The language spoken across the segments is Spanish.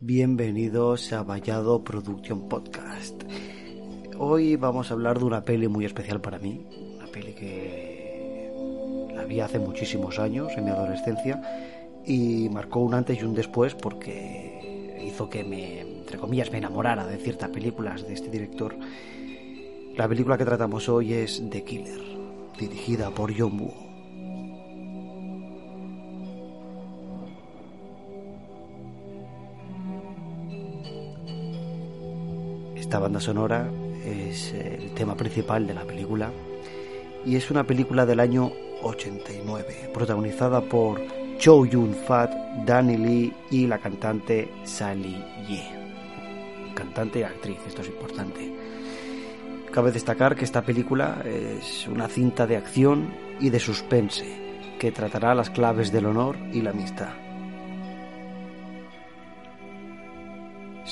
Bienvenidos a Vallado Production Podcast. Hoy vamos a hablar de una peli muy especial para mí, una peli que la vi hace muchísimos años, en mi adolescencia, y marcó un antes y un después porque hizo que me, entre comillas, me enamorara de ciertas películas de este director. La película que tratamos hoy es The Killer, dirigida por John Woo. Esta banda sonora es el tema principal de la película y es una película del año 89, protagonizada por Chow Yun-fat, Danny Lee y la cantante Sally Ye. Cantante y actriz, esto es importante. Cabe destacar que esta película es una cinta de acción y de suspense que tratará las claves del honor y la amistad.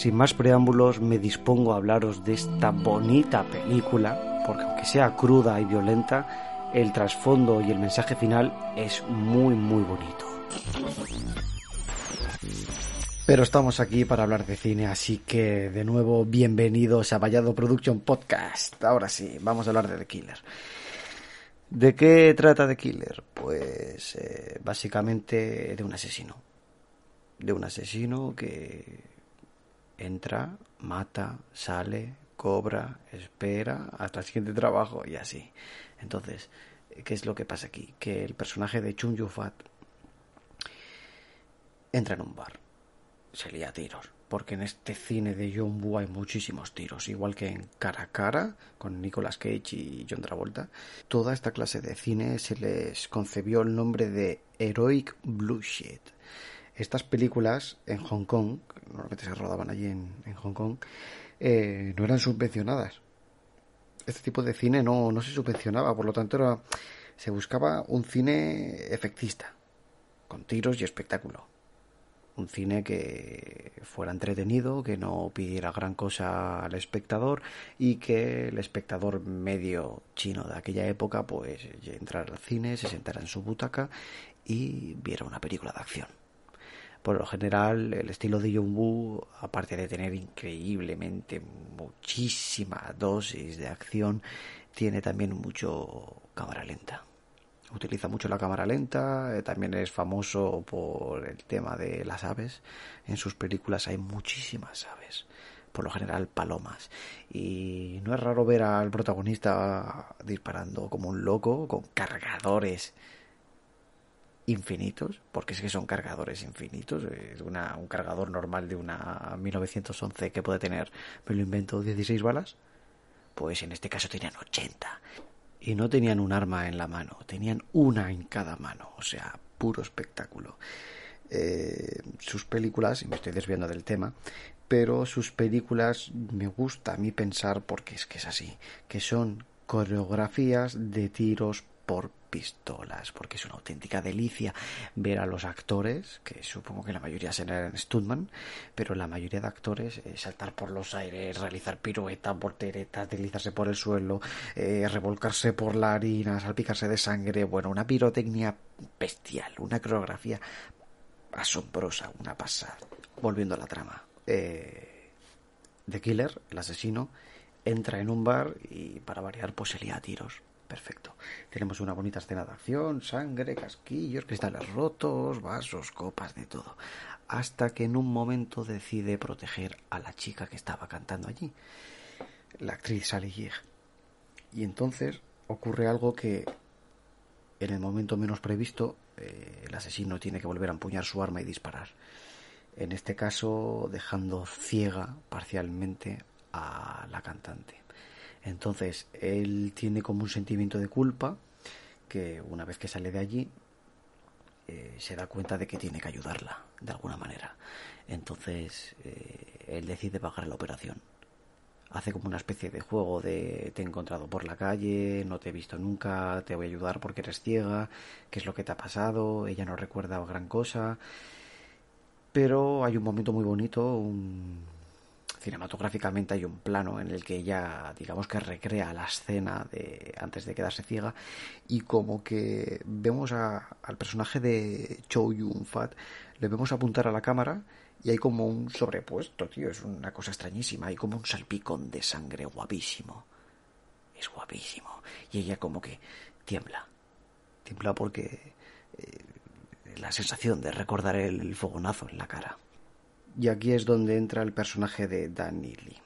Sin más preámbulos, me dispongo a hablaros de esta bonita película, porque aunque sea cruda y violenta, el trasfondo y el mensaje final es muy muy bonito. Pero estamos aquí para hablar de cine, así que de nuevo bienvenidos a Vallado Production Podcast. Ahora sí, vamos a hablar de The Killer. ¿De qué trata The Killer? Pues eh, básicamente de un asesino. De un asesino que entra, mata, sale, cobra, espera hasta el siguiente trabajo y así. Entonces, ¿qué es lo que pasa aquí? Que el personaje de Chung Yufat entra en un bar, se lía tiros, porque en este cine de John hay muchísimos tiros, igual que en Cara a Cara con Nicolas Cage y John Travolta. Toda esta clase de cine se les concebió el nombre de Heroic Blue Shit. Estas películas en Hong Kong, normalmente se rodaban allí en, Hong Kong, eh, no eran subvencionadas. Este tipo de cine no, no se subvencionaba, por lo tanto era, se buscaba un cine efectista, con tiros y espectáculo un cine que fuera entretenido, que no pidiera gran cosa al espectador y que el espectador medio chino de aquella época pues entrara al cine, se sentara en su butaca y viera una película de acción. Por lo general, el estilo de John Woo, aparte de tener increíblemente muchísima dosis de acción, tiene también mucho cámara lenta utiliza mucho la cámara lenta, eh, también es famoso por el tema de las aves. En sus películas hay muchísimas aves, por lo general palomas. Y no es raro ver al protagonista disparando como un loco con cargadores infinitos, porque es que son cargadores infinitos. Una, un cargador normal de una 1911 que puede tener, me lo invento, 16 balas. Pues en este caso tenían 80 y no tenían un arma en la mano, tenían una en cada mano, o sea, puro espectáculo. Eh, sus películas, y me estoy desviando del tema, pero sus películas me gusta a mí pensar, porque es que es así, que son coreografías de tiros por pistolas, porque es una auténtica delicia ver a los actores, que supongo que la mayoría serán Stuntman, pero la mayoría de actores eh, saltar por los aires, realizar piruetas, volteretas, deslizarse por el suelo, eh, revolcarse por la harina, salpicarse de sangre, bueno, una pirotecnia bestial, una coreografía asombrosa, una pasada. Volviendo a la trama. Eh, The Killer, el asesino, entra en un bar y para variar pues se lía a tiros Perfecto. Tenemos una bonita escena de acción, sangre, casquillos, cristales rotos, vasos, copas, de todo. Hasta que en un momento decide proteger a la chica que estaba cantando allí, la actriz Sally. Y entonces ocurre algo que en el momento menos previsto eh, el asesino tiene que volver a empuñar su arma y disparar. En este caso dejando ciega parcialmente a la cantante. Entonces, él tiene como un sentimiento de culpa que una vez que sale de allí eh, se da cuenta de que tiene que ayudarla de alguna manera. Entonces, eh, él decide pagar la operación. Hace como una especie de juego de te he encontrado por la calle, no te he visto nunca, te voy a ayudar porque eres ciega, qué es lo que te ha pasado, ella no recuerda gran cosa. Pero hay un momento muy bonito, un cinematográficamente hay un plano en el que ella, digamos que recrea la escena de antes de quedarse ciega y como que vemos al personaje de Chow Yun Fat, le vemos apuntar a la cámara y hay como un sobrepuesto, tío, es una cosa extrañísima, hay como un salpicón de sangre guapísimo. Es guapísimo. Y ella como que tiembla. Tiembla porque eh, la sensación de recordar el fogonazo en la cara. Y aquí es donde entra el personaje de Danny Lee.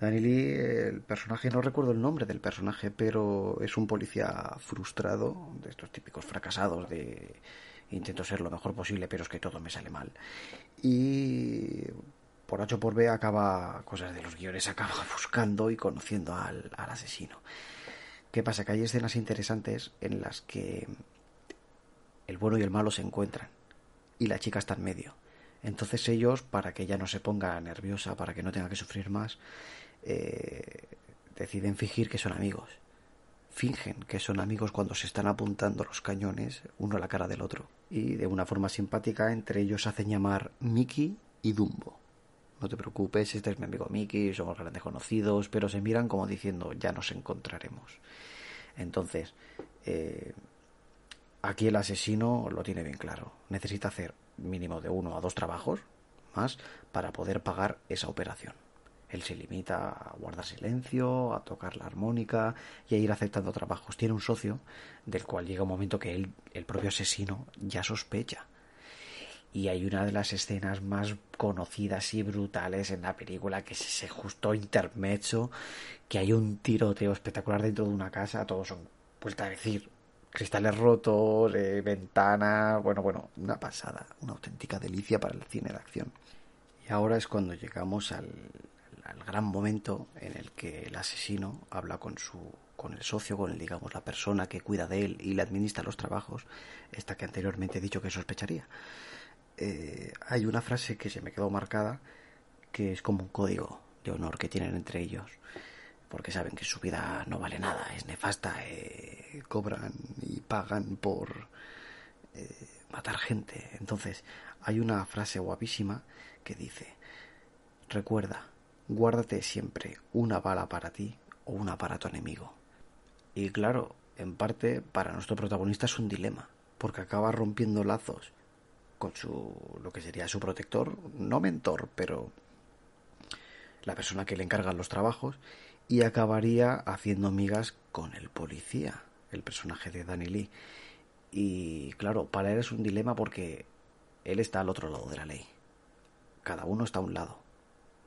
Lee, el personaje, no recuerdo el nombre del personaje, pero es un policía frustrado, de estos típicos fracasados de intento ser lo mejor posible, pero es que todo me sale mal. Y por H por B acaba, cosas de los guiones, acaba buscando y conociendo al, al asesino. ¿Qué pasa? Que hay escenas interesantes en las que el bueno y el malo se encuentran y la chica está en medio entonces ellos, para que ella no se ponga nerviosa, para que no tenga que sufrir más, eh, deciden fingir que son amigos. Fingen que son amigos cuando se están apuntando los cañones uno a la cara del otro. Y de una forma simpática entre ellos hacen llamar Mickey y Dumbo. No te preocupes, este es mi amigo Mickey, somos grandes conocidos, pero se miran como diciendo ya nos encontraremos. Entonces, eh, aquí el asesino lo tiene bien claro. Necesita hacer mínimo de uno a dos trabajos más para poder pagar esa operación. Él se limita a guardar silencio, a tocar la armónica y a ir aceptando trabajos. Tiene un socio del cual llega un momento que él, el propio asesino, ya sospecha. Y hay una de las escenas más conocidas y brutales en la película, que es ese justo intermezzo, que hay un tiroteo espectacular dentro de una casa, todos son, vuelta a decir, cristales rotos, eh, ventanas, bueno, bueno, una pasada, una auténtica delicia para el cine de acción. Y ahora es cuando llegamos al, gran momento en el que el asesino habla con su con el socio, con el digamos la persona que cuida de él y le administra los trabajos, esta que anteriormente he dicho que sospecharía. Eh, hay una frase que se me quedó marcada que es como un código de honor que tienen entre ellos porque saben que su vida no vale nada, es nefasta, eh, cobran y pagan por eh, matar gente. Entonces, hay una frase guapísima que dice, recuerda, guárdate siempre una bala para ti o una para tu enemigo. Y claro, en parte para nuestro protagonista es un dilema, porque acaba rompiendo lazos con su lo que sería su protector, no mentor, pero la persona que le encarga los trabajos y acabaría haciendo migas con el policía, el personaje de Danny Lee. Y claro, para él es un dilema porque él está al otro lado de la ley. Cada uno está a un lado,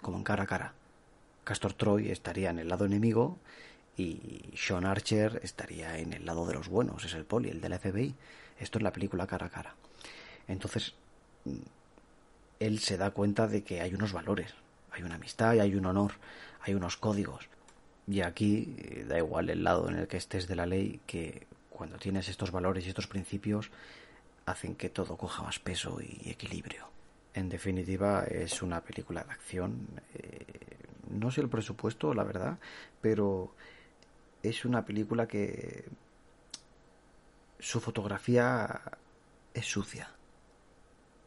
como en cara a cara. Castor Troy estaría en el lado enemigo y Sean Archer estaría en el lado de los buenos, es el poli, el del FBI. Esto es la película cara a cara. Entonces, mm, él se da cuenta de que hay unos valores, hay una amistad y hay un honor, hay unos códigos. Y aquí eh, da igual el lado en el que estés de la ley, que cuando tienes estos valores y estos principios hacen que todo coja más peso y equilibrio. En definitiva, es una película de acción. Eh, no sé el presupuesto, la verdad, pero es una película que su fotografía es sucia.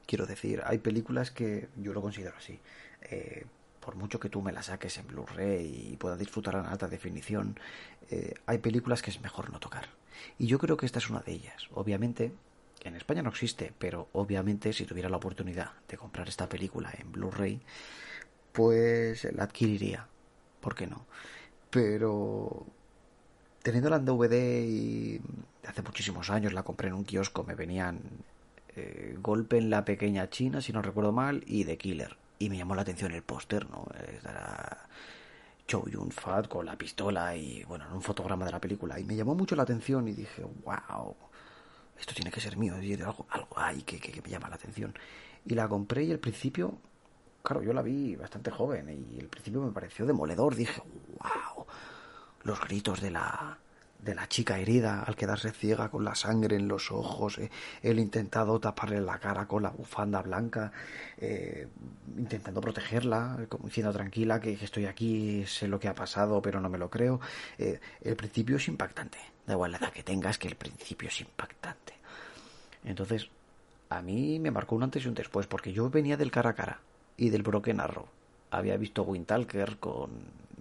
Quiero decir, hay películas que yo lo considero así. Eh, por mucho que tú me la saques en Blu-ray y pueda disfrutar en alta definición, eh, hay películas que es mejor no tocar. Y yo creo que esta es una de ellas. Obviamente, en España no existe, pero obviamente si tuviera la oportunidad de comprar esta película en Blu-ray, pues la adquiriría. ¿Por qué no? Pero teniéndola en DVD y hace muchísimos años la compré en un kiosco, me venían eh, Golpe en la pequeña China, si no recuerdo mal, y The Killer y me llamó la atención el póster, ¿no? Era Chow Yun Fat con la pistola y, bueno, un fotograma de la película. Y me llamó mucho la atención y dije, wow, esto tiene que ser mío. Algo, algo hay que, que, me llama la atención. Y la compré y al principio, claro, yo la vi bastante joven y al principio me pareció demoledor. Dije, wow, los gritos de la, de la chica herida al quedarse ciega con la sangre en los ojos, eh, él intentado taparle la cara con la bufanda blanca, eh, intentando protegerla, como diciendo tranquila que, estoy aquí, sé lo que ha pasado, pero no me lo creo. Eh, el principio es impactante, da igual la edad que tengas, que el principio es impactante. Entonces, a mí me marcó un antes y un después, porque yo venía del cara a cara y del Broken Arrow. había visto Wintalker con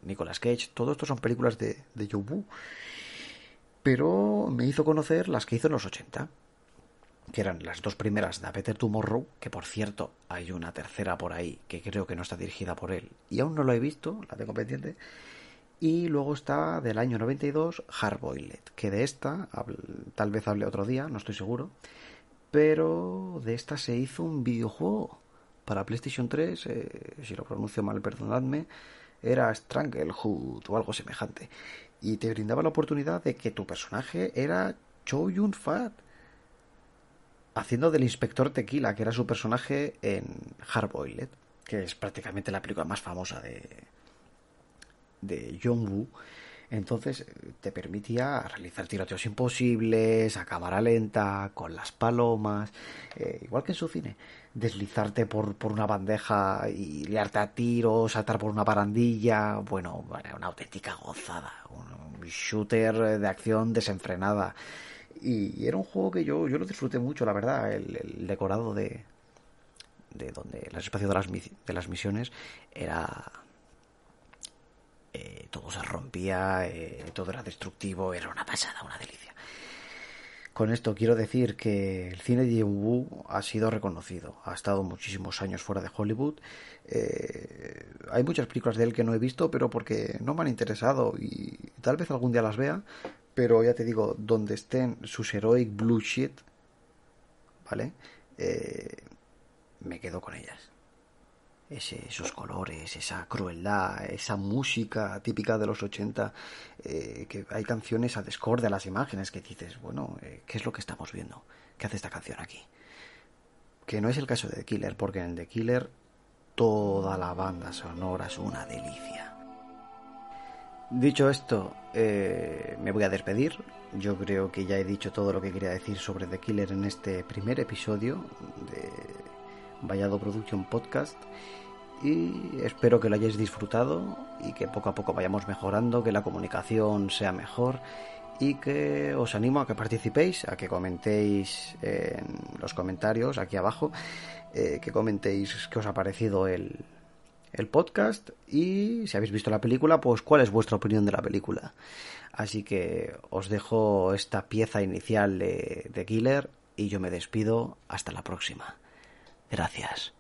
Nicolas Cage. Todo esto son películas de, de Wu. Pero me hizo conocer las que hizo en los 80 que eran las dos primeras de A Better Tomorrow, que por cierto hay una tercera por ahí que creo que no está dirigida por él y aún no lo he visto, la tengo pendiente. Y luego está del año 92 Hardboiled, que de esta tal vez hable otro día, no estoy seguro, pero de esta se hizo un videojuego para PlayStation 3, eh, si lo pronuncio mal, perdonadme, era Stranglehood o algo semejante. Y te brindaba la oportunidad de que tu personaje era Cho Yun Fat haciendo del inspector Tequila, que era su personaje en Hardboiled, que es prácticamente la película más famosa de, de John Woo. Entonces te permitía realizar tiroteos imposibles, a cámara lenta, con las palomas, eh, igual que en su cine. Deslizarte por, por una bandeja y liarte a tiros, saltar por una barandilla. Bueno, una auténtica gozada. un shooter de acción desenfrenada. Y, era un juego que yo, yo lo disfruté mucho, la verdad. El, decorado de, de donde el espacio de las, de las misiones era eh, todo se rompía, eh, todo era destructivo, era una pasada, una delicia. Con esto quiero decir que el cine de Jim Woo ha sido reconocido, ha estado muchísimos años fuera de Hollywood. Eh, hay muchas películas de él que no he visto, pero porque no me han interesado y tal vez algún día las vea, pero ya te digo, donde estén sus heroic blue shit, ¿vale? Me quedo con ellas. Esos colores, esa crueldad, esa música típica de los 80, eh, que hay canciones a descorde a las imágenes que dices, bueno, eh, ¿qué es lo que estamos viendo? ¿Qué hace esta canción aquí? Que no es el caso de The Killer, porque en The Killer toda la banda sonora es una delicia. Dicho esto, eh, me voy a despedir. Yo creo que ya he dicho todo lo que quería decir sobre The Killer en este primer episodio de Vallado Production Podcast. Y espero que lo hayáis disfrutado y que poco a poco vayamos mejorando, que la comunicación sea mejor y que os animo a que participéis, a que comentéis en los comentarios aquí abajo, eh, que comentéis qué os ha parecido el, el podcast y si habéis visto la película, pues cuál es vuestra opinión de la película. Así que os dejo esta pieza inicial de, de Killer y yo me despido hasta la próxima. Gracias.